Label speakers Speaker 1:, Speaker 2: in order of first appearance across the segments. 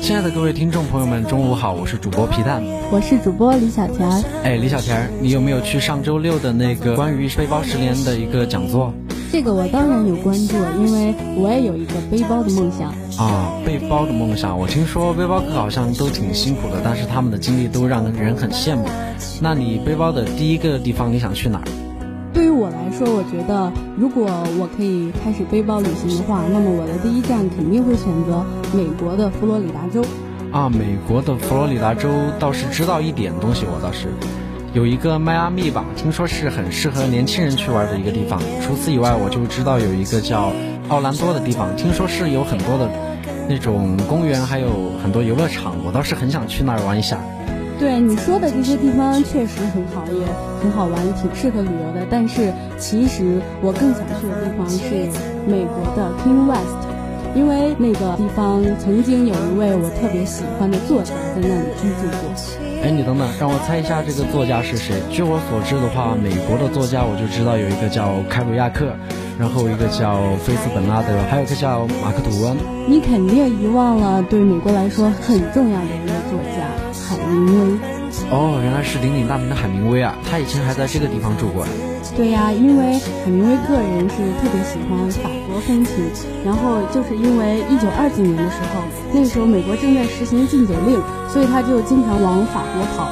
Speaker 1: 亲爱的各位听众朋友们，中午好，我是主播皮蛋，
Speaker 2: 我是主播李小田。
Speaker 1: 哎，李小田，你有没有去上周六的那个关于背包十年的一个讲座？
Speaker 2: 这个我当然有关注，因为我也有一个背包的梦想
Speaker 1: 啊。背包的梦想，我听说背包客好像都挺辛苦的，但是他们的经历都让人很羡慕。那你背包的第一个地方，你想去哪儿？
Speaker 2: 说，我觉得如果我可以开始背包旅行的话，那么我的第一站肯定会选择美国的佛罗里达州。
Speaker 1: 啊，美国的佛罗里达州倒是知道一点东西，我倒是有一个迈阿密吧，听说是很适合年轻人去玩的一个地方。除此以外，我就知道有一个叫奥兰多的地方，听说是有很多的那种公园，还有很多游乐场，我倒是很想去那儿玩一下。
Speaker 2: 对你说的这些地方确实很好，也很好玩，挺适合旅游的。但是其实我更想去的地方是美国的 King West，因为那个地方曾经有一位我特别喜欢的作家在那里居住过。
Speaker 1: 哎，你等等，让我猜一下这个作家是谁？据我所知的话，美国的作家我就知道有一个叫凯鲁亚克，然后一个叫菲斯本拉德，还有一个叫马克吐温。
Speaker 2: 你肯定遗忘了对美国来说很重要的一个作家。海明威，
Speaker 1: 哦，原来是鼎鼎大名的海明威啊！他以前还在这个地方住过。
Speaker 2: 对呀，因为海明威个人是特别喜欢法国风情，然后就是因为一九二几年的时候，那个时候美国正在实行禁酒令，所以他就经常往法国跑，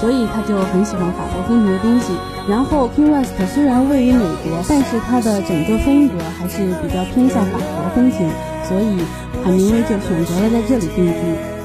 Speaker 2: 所以他就很喜欢法国风情的东西。然后 King West 虽然位于美国，但是它的整个风格还是比较偏向法国风情，所以海明威就选择了在这里定居。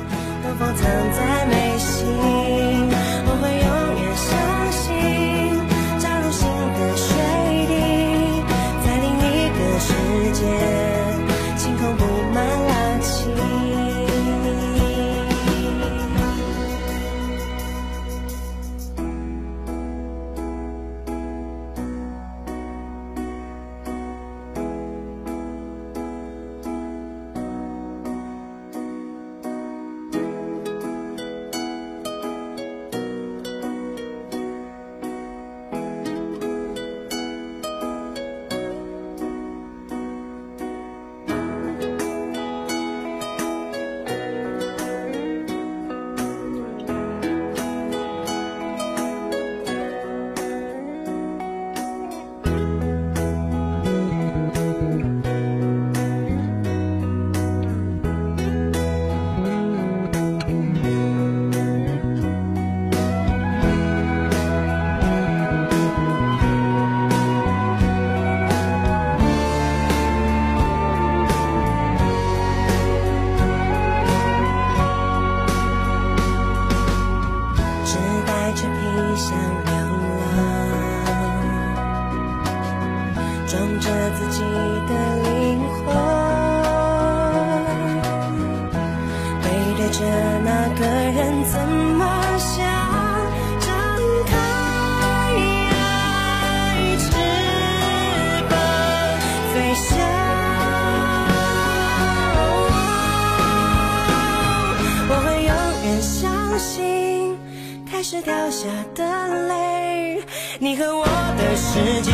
Speaker 3: 是掉下的泪你和我的世界，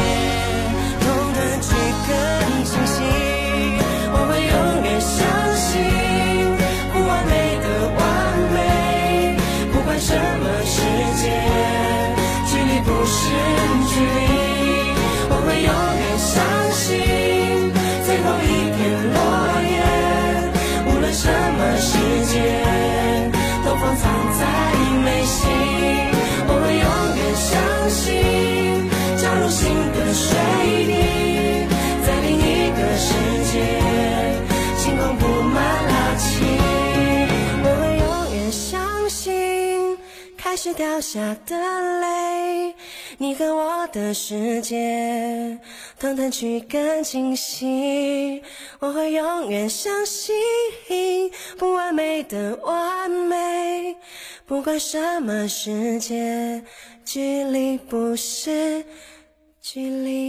Speaker 3: 同的却更清晰。我会永远相信，不完美的完美，不管什么世界，距离不是距离。是掉下的泪，你和我的世界，同弹曲更清晰。我会永远相信不完美的完美，不管什么世界，距离不是距离。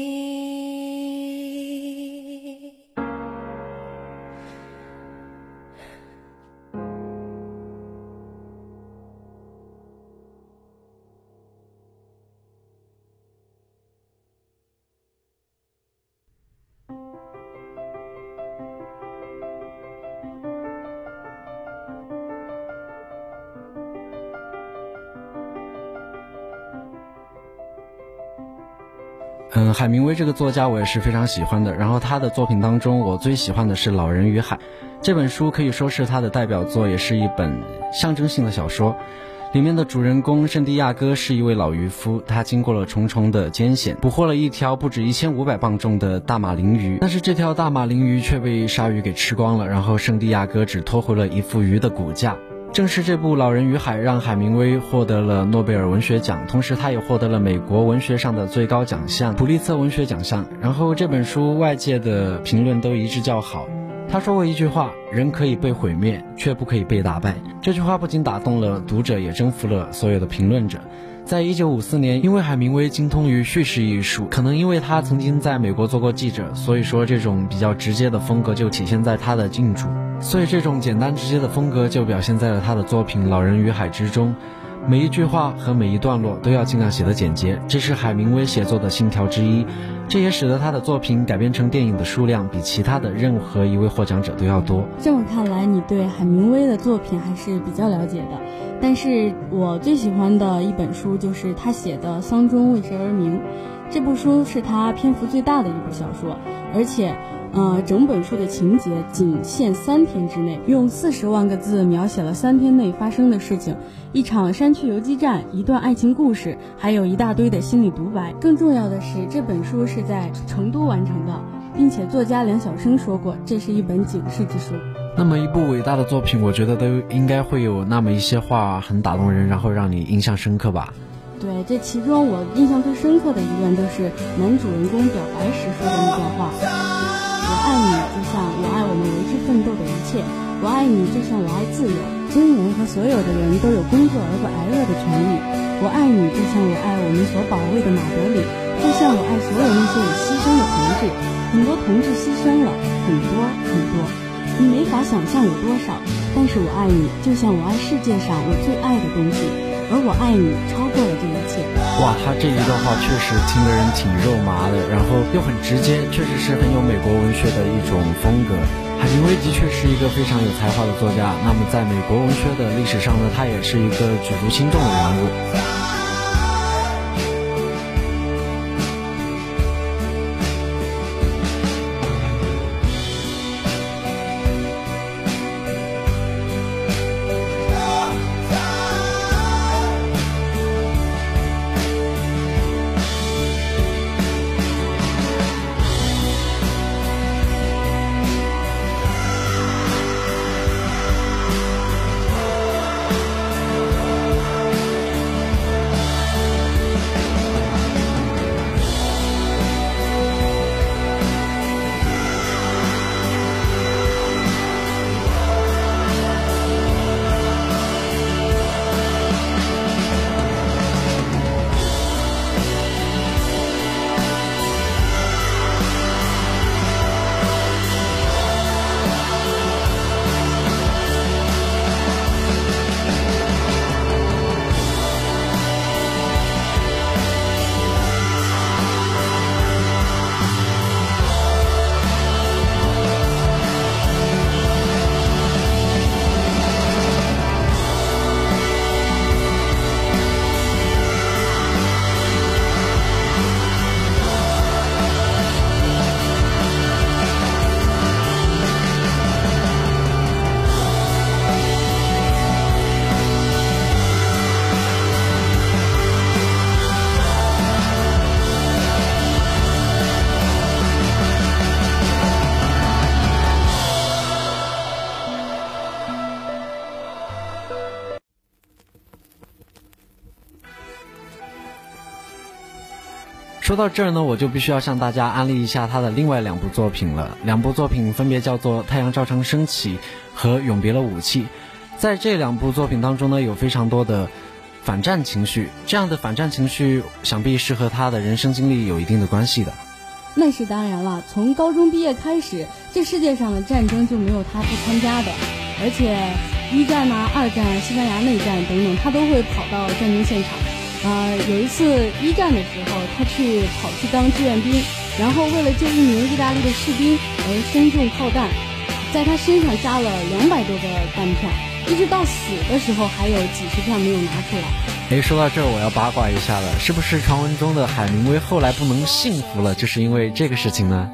Speaker 1: 海明威这个作家我也是非常喜欢的。然后他的作品当中，我最喜欢的是《老人与海》这本书，可以说是他的代表作，也是一本象征性的小说。里面的主人公圣地亚哥是一位老渔夫，他经过了重重的艰险，捕获了一条不止一千五百磅重的大马林鱼，但是这条大马林鱼却被鲨鱼给吃光了，然后圣地亚哥只拖回了一副鱼的骨架。正是这部《老人与海》让海明威获得了诺贝尔文学奖，同时他也获得了美国文学上的最高奖项——普利策文学奖项。然后这本书外界的评论都一致叫好。他说过一句话：“人可以被毁灭，却不可以被打败。”这句话不仅打动了读者，也征服了所有的评论者。在一九五四年，因为海明威精通于叙事艺术，可能因为他曾经在美国做过记者，所以说这种比较直接的风格就体现在他的近处。所以这种简单直接的风格就表现在了他的作品《老人与海》之中，每一句话和每一段落都要尽量写得简洁，这是海明威写作的信条之一。这也使得他的作品改编成电影的数量比其他的任何一位获奖者都要多。
Speaker 2: 这么看来，你对海明威的作品还是比较了解的。但是我最喜欢的一本书就是他写的《丧钟为谁而鸣》，这部书是他篇幅最大的一部小说，而且。呃，整本书的情节仅限三天之内，用四十万个字描写了三天内发生的事情，一场山区游击战，一段爱情故事，还有一大堆的心理独白。更重要的是，这本书是在成都完成的，并且作家梁晓声说过，这是一本警示之书。
Speaker 1: 那么一部伟大的作品，我觉得都应该会有那么一些话很打动人，然后让你印象深刻吧？
Speaker 2: 对，这其中我印象最深刻的一段，就是男主人公表白时说的那段话。爱你就像我爱我们为之奋斗的一切，我爱你就像我爱自由。军人和所有的人都有工作而不挨饿的权利。我爱你就像我爱我们所保卫的马德里，就像我爱所有那些已牺牲的同志。很多同志牺牲了，很多很多，你没法想象有多少。但是我爱你，就像我爱世界上我最爱的东西。而我爱你超过了这一切。
Speaker 1: 哇，他这一段话确实听的人挺肉麻的，然后又很直接，确实是很有美国文学的一种风格。海明威的确是一个非常有才华的作家，那么在美国文学的历史上呢，他也是一个举足轻重的人物。
Speaker 4: 说到这儿呢，我就必须要向大家安利一下他的另外两部作品了。两部作品分别叫做《太阳照常升起》和《永别了武器》。在这两部作品当中呢，有非常多的反战情绪。这样的反战情绪，想必是和他的人生经历有一定的关系的。
Speaker 2: 那是当然了，从高中毕业开始，这世界上的战争就没有他不参加的。而且，一战呐、二战、西班牙内战等等，他都会跑到战争现场。呃，有一次一战的时候，他去跑去当志愿兵，然后为了救一名意大利的士兵而身中炮弹，在他身上扎了两百多个弹片，一直到死的时候还有几十片没有拿出来。
Speaker 4: 哎，说到这儿，我要八卦一下了，是不是传闻中的海明威后来不能幸福了，就是因为这个事情呢？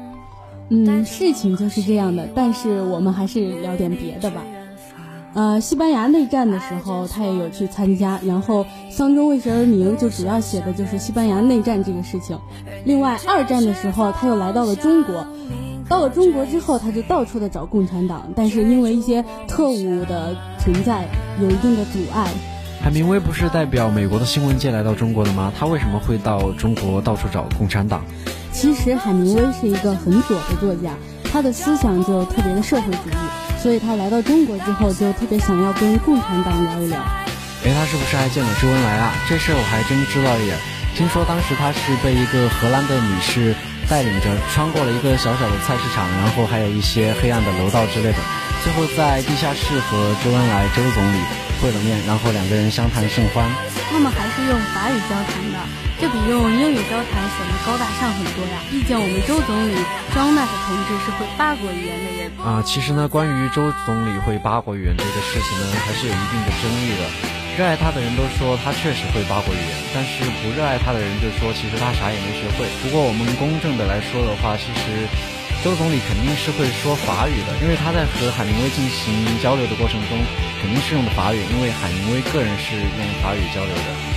Speaker 2: 嗯，事情就是这样的，但是我们还是聊点别的吧。呃，西班牙内战的时候，他也有去参加，然后《丧钟为谁而鸣》就主要写的就是西班牙内战这个事情。另外，二战的时候，他又来到了中国，到了中国之后，他就到处的找共产党，但是因为一些特务的存在，有一定的阻碍。
Speaker 4: 海明威不是代表美国的新闻界来到中国的吗？他为什么会到中国到处找共产党？
Speaker 2: 其实海明威是一个很左的作家，他的思想就特别的社会主义。所以他来到中国之后，就特别想要跟共产党聊一聊。
Speaker 4: 哎，他是不是还见了周恩来啊？这事儿我还真知道一点。听说当时他是被一个荷兰的女士带领着穿过了一个小小的菜市场，然后还有一些黑暗的楼道之类的，最后在地下室和周恩来周总理会了面，然后两个人相谈甚欢。
Speaker 5: 他们还是用法语交谈的，这比用英语交谈显得高大上很多呀。毕竟我们周总理庄纳克同志是会八国语言的人
Speaker 4: 啊。其实呢，关于周总理会八国语言这个事情呢，还是有一定的争议的。热爱他的人都说他确实会八国语言，但是不热爱他的人就说其实他啥也没学会。不过我们公正的来说的话，其实周总理肯定是会说法语的，因为他在和海明威进行交流的过程中。肯定是用的法语，因为海明威个人是用法语交流的。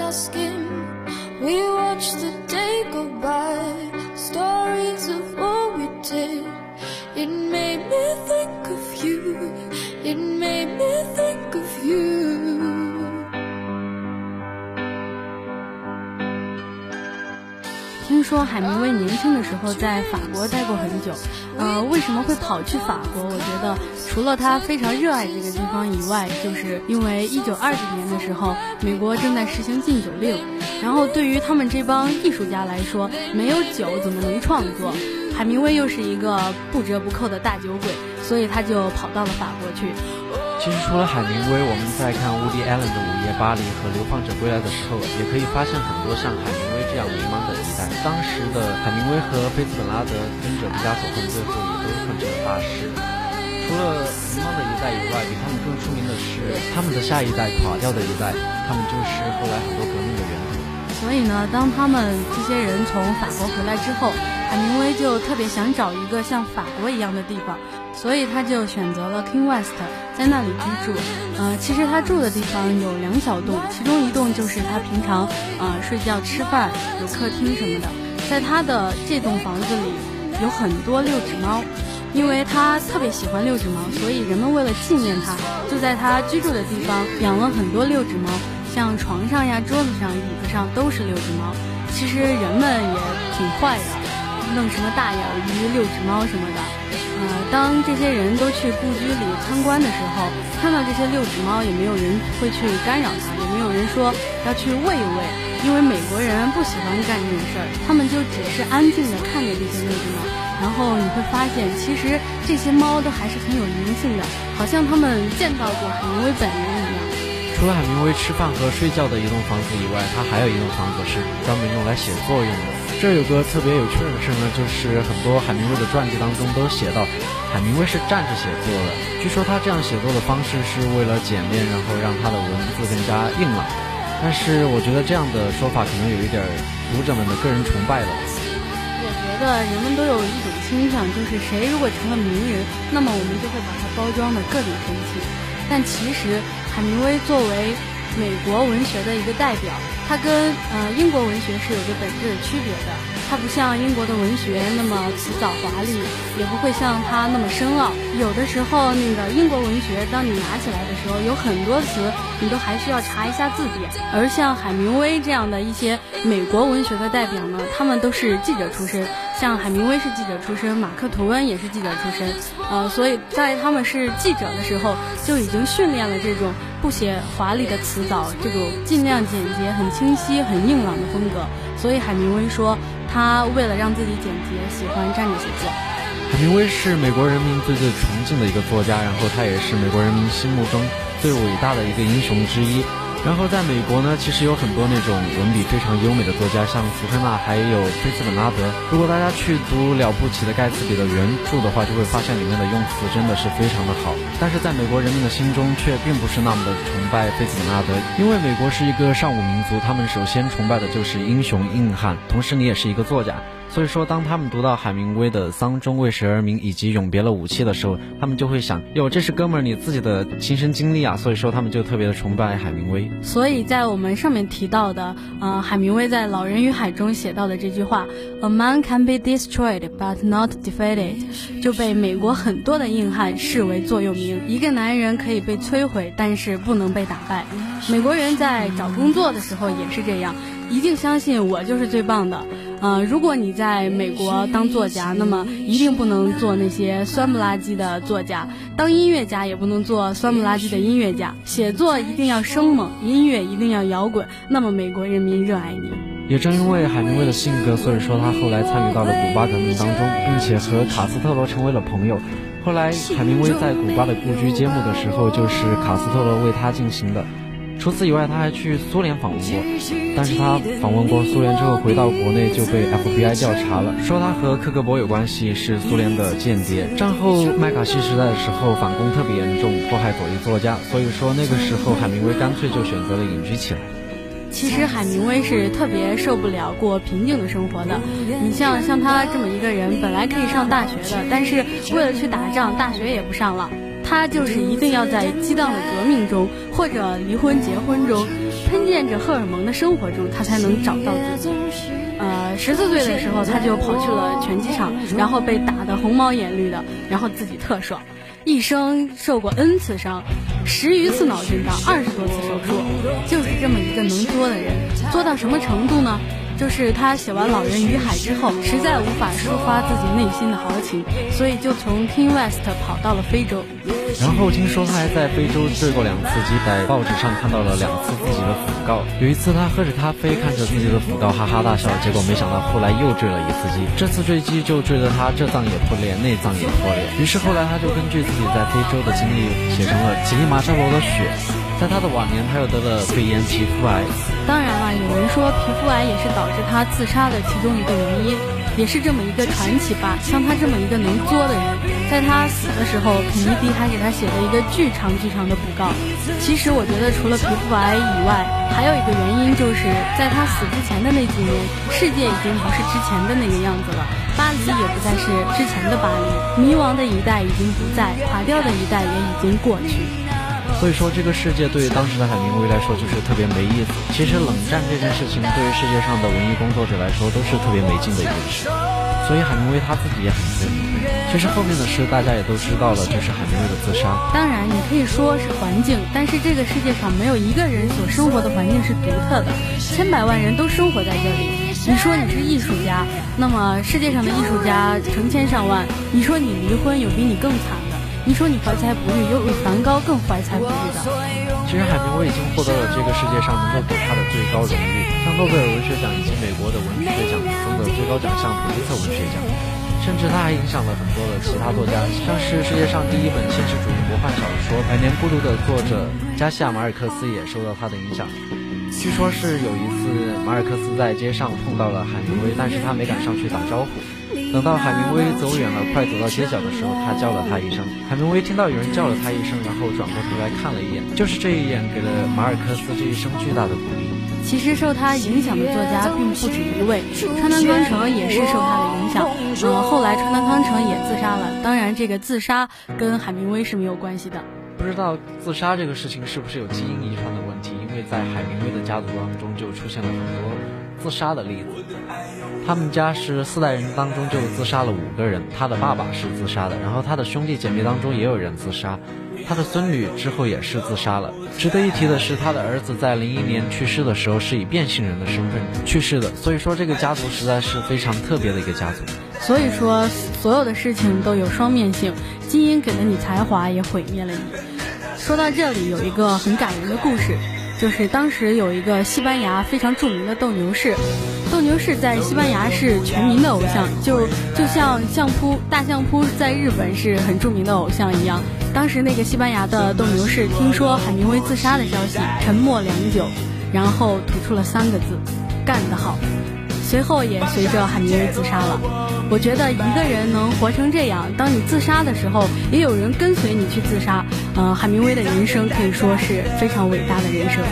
Speaker 4: Our skin. We watch the day go by, stories of what we did. It made me think of you. It made me think of you.
Speaker 2: 听说海明威年轻的时候在法国待过很久，呃，为什么会跑去法国？我觉得除了他非常热爱这个地方以外，就是因为一九二几年的时候，美国正在实行禁酒令，然后对于他们这帮艺术家来说，没有酒怎么能创作？海明威又是一个不折不扣的大酒鬼，所以他就跑到了法国去。
Speaker 1: 其实除了海明威，我们在看乌迪·艾伦的《午夜巴黎》和《流放者归来》的时候，也可以发现很多像海明威这样迷茫的一代。当时的海明威和菲茨本拉德跟着毕加索混，最后也都混成了大师。除了迷茫的一代以外，比他们更出名的是他们的下一代垮掉的一代，他们就是后来很多革命的源头。
Speaker 2: 所以呢，当他们这些人从法国回来之后，海明威就特别想找一个像法国一样的地方。所以他就选择了 King West，在那里居住。呃，其实他住的地方有两小栋，其中一栋就是他平常呃睡觉、吃饭、有客厅什么的。在他的这栋房子里有很多六指猫，因为他特别喜欢六指猫，所以人们为了纪念他，就在他居住的地方养了很多六指猫，像床上呀、桌子上、椅子上都是六指猫。其实人们也挺坏的，弄什么大眼鱼、六指猫什么的。呃，当这些人都去故居里参观的时候，看到这些六指猫，也没有人会去干扰它，也没有人说要去喂一喂，因为美国人不喜欢干这种事儿，他们就只是安静的看着这些六指猫。然后你会发现，其实这些猫都还是很有灵性的，好像他们见到过海明威本人一样。
Speaker 1: 除了海明威吃饭和睡觉的一栋房子以外，他还有一栋房子是专门用来写作用的。这有个特别有趣的事呢，就是很多海明威的传记当中都写到，海明威是站着写作的。据说他这样写作的方式是为了简练，然后让他的文字更加硬朗。但是我觉得这样的说法可能有一点读者们的个人崇拜了。
Speaker 2: 我觉得人们都有一种倾向，就是谁如果成了名人，那么我们就会把他包装的各种神奇。但其实海明威作为美国文学的一个代表。它跟呃英国文学是有着本质的区别的，它不像英国的文学那么辞藻华丽，也不会像它那么深奥。有的时候，那个英国文学，当你拿起来的时候，有很多词你都还需要查一下字典。而像海明威这样的一些美国文学的代表呢，他们都是记者出身，像海明威是记者出身，马克吐温也是记者出身，呃，所以在他们是记者的时候，就已经训练了这种。不写华丽的词藻，这种尽量简洁、很清晰、很硬朗的风格。所以海明威说，他为了让自己简洁，喜欢站着写作。
Speaker 1: 海明威是美国人民最最崇敬的一个作家，然后他也是美国人民心目中最伟大的一个英雄之一。然后在美国呢，其实有很多那种文笔非常优美的作家，像福克纳，还有菲茨本拉德。如果大家去读了不起的盖茨比的原著的话，就会发现里面的用词真的是非常的好。但是在美国人民的心中，却并不是那么的崇拜菲茨本拉德，因为美国是一个尚武民族，他们首先崇拜的就是英雄硬汉。同时，你也是一个作家。所以说，当他们读到海明威的《丧钟为谁而鸣》以及《永别了武器》的时候，他们就会想：哟，这是哥们儿你自己的亲身经历啊！所以说，他们就特别的崇拜海明威。
Speaker 2: 所以在我们上面提到的，呃，海明威在《老人与海》中写到的这句话：“A man can be destroyed but not defeated”，就被美国很多的硬汉视为座右铭。一个男人可以被摧毁，但是不能被打败。美国人在找工作的时候也是这样，一定相信我就是最棒的。呃，如果你在美国当作家，那么一定不能做那些酸不拉几的作家；当音乐家也不能做酸不拉几的音乐家。写作一定要生猛，音乐一定要摇滚。那么美国人民热爱你。
Speaker 1: 也正因为海明威的性格，所以说他后来参与到了古巴革命当中，并且和卡斯特罗成为了朋友。后来海明威在古巴的故居揭幕的时候，就是卡斯特罗为他进行的。除此以外，他还去苏联访问过，但是他访问过苏联之后回到国内就被 FBI 调查了，说他和克格勃有关系，是苏联的间谍。战后麦卡锡时代的时候反攻特别严重，迫害左翼作家，所以说那个时候海明威干脆就选择了隐居起来。
Speaker 2: 其实海明威是特别受不了过平静的生活的。你像像他这么一个人，本来可以上大学的，但是为了去打仗，大学也不上了。他就是一定要在激荡的革命中，或者离婚结婚中，喷溅着荷尔蒙的生活中，他才能找到自己。呃，十四岁的时候他就跑去了拳击场，然后被打得红毛眼绿的，然后自己特爽。一生受过 N 次伤，十余次脑震荡，二十多次手术，就是这么一个能作的人，作到什么程度呢？就是他写完《老人与海》之后，实在无法抒发自己内心的豪情，所以就从 King West 跑到了非洲。
Speaker 1: 然后听说他还在非洲坠过两次机，在报纸上看到了两次自己的讣告。有一次他喝着咖啡，看着自己的讣告，哈哈大笑。结果没想到后来又坠了一次机，这次坠机就坠得他这脏也破裂，那脏也破裂。于是后来他就根据自己在非洲的经历，写成了《乞力马扎罗的雪》。在他的晚年，他又得了肺炎皮肤癌。
Speaker 2: 当然了，有人说皮肤癌也是导致他自杀的其中一个原因，也是这么一个传奇吧。像他这么一个能作的人，在他死的时候，肯尼迪还给他写了一个巨长巨长的讣告。其实我觉得，除了皮肤癌以外，还有一个原因就是在他死之前的那几年，世界已经不是之前的那个样子了，巴黎也不再是之前的巴黎，迷茫的一代已经不在，垮掉的一代也已经过去。
Speaker 1: 所以说，这个世界对于当时的海明威来说就是特别没意思。其实，冷战这件事情对于世界上的文艺工作者来说都是特别没劲的一件事。所以，海明威他自己也很愤怒。其实后面的事大家也都知道了，就是海明威的自杀。
Speaker 2: 当然，你可以说是环境，但是这个世界上没有一个人所生活的环境是独特的，千百万人都生活在这里。你说你是艺术家，那么世界上的艺术家成千上万。你说你离婚，有比你更惨。你说你怀才不遇，有比梵高更怀才不遇的。
Speaker 1: 其实海明威已经获得了这个世界上能够给他的最高荣誉，像诺贝尔文学奖以及美国的文学奖中的最高奖项普利策文学奖。甚至他还影响了很多的其他作家，像是世界上第一本现实主义魔幻小说《百年孤独》的作者加西亚马尔克斯也受到他的影响。据说是有一次马尔克斯在街上碰到了海明威，但是他没敢上去打招呼。等到海明威走远了，快走到街角的时候，他叫了他一声。海明威听到有人叫了他一声，然后转过头来看了一眼，就是这一眼给了马尔克斯这一生巨大的鼓励。
Speaker 2: 其实受他影响的作家并不止一位，川端康成也是受他的影响。嗯，后来川端康成也自杀了。当然，这个自杀跟海明威是没有关系的。
Speaker 1: 不知道自杀这个事情是不是有基因遗传的问题？因为在海明威的家族当中就出现了很多自杀的例子。他们家是四代人当中就自杀了五个人，他的爸爸是自杀的，然后他的兄弟姐妹当中也有人自杀，他的孙女之后也是自杀了。值得一提的是，他的儿子在零一年去世的时候是以变性人的身份去世的，所以说这个家族实在是非常特别的一个家族。
Speaker 2: 所以说，所有的事情都有双面性，基因给了你才华，也毁灭了你。说到这里，有一个很感人的故事。就是当时有一个西班牙非常著名的斗牛士，斗牛士在西班牙是全民的偶像，就就像相扑大相扑在日本是很著名的偶像一样。当时那个西班牙的斗牛士听说海明威自杀的消息，沉默良久，然后吐出了三个字：干得好。随后也随着海明威自杀了。我觉得一个人能活成这样，当你自杀的时候，也有人跟随你去自杀。呃，海明威的人生可以说是非常伟大的人生。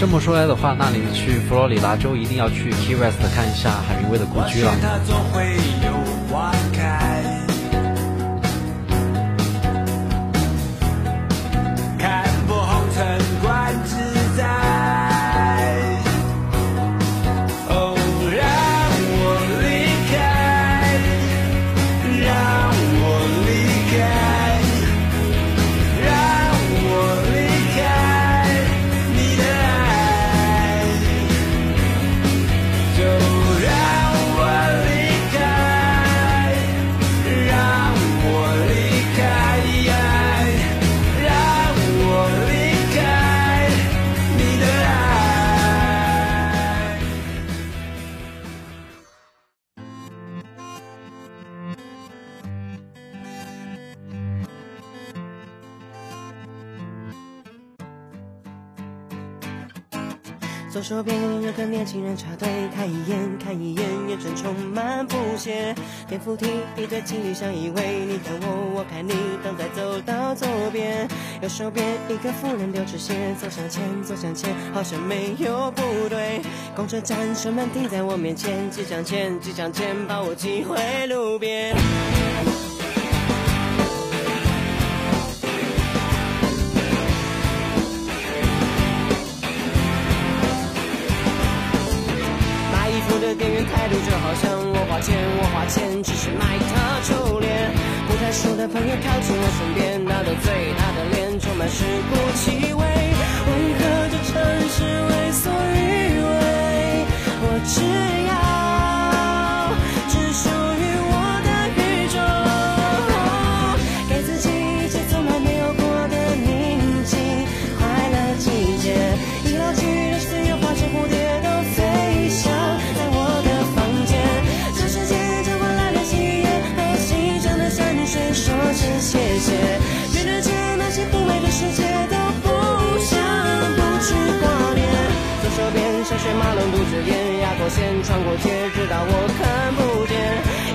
Speaker 1: 这么说来的话，那你去佛罗里达州一定要去 Key West 看一下海明威的故居了。
Speaker 3: 手边有个年轻人插队，看一眼看一眼，眼神充满不屑。电扶梯一对情侣相依偎，你看我我看你，等待走到左边。右手边一个妇人丢纸鞋，走向前走向前，好像没有不对。公车站车门停在我面前，即将前即将前，把我挤回路边。
Speaker 2: 态度就好像我花钱，我花钱只是买他臭脸。不太熟的朋友靠近我身边，他的嘴，他的脸充满尸骨气味。为何这城市为所欲为？我只线穿过街，直到我看不见。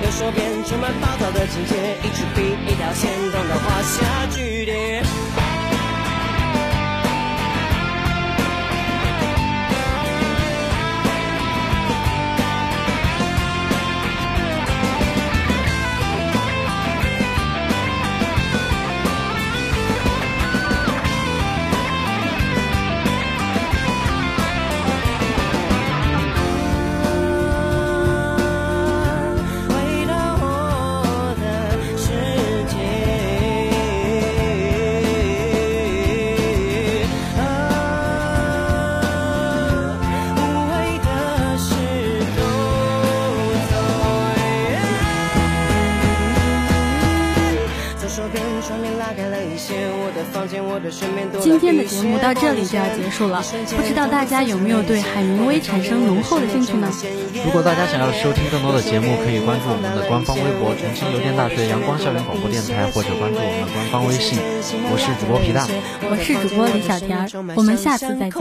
Speaker 2: 右手边充满暴躁的情节，一支笔一条线，等到画下句点。到
Speaker 3: 这里就要结束了，不知道大家有没有对海明威产生浓厚的兴趣呢？
Speaker 1: 如果大家想要收听更多的节目，可以关注我们的官方微博“重庆邮电大学阳光校园广播电台”，或者关注我们的官方微信。我是主播皮蛋，
Speaker 3: 我是主播李小田儿，我们下次再见。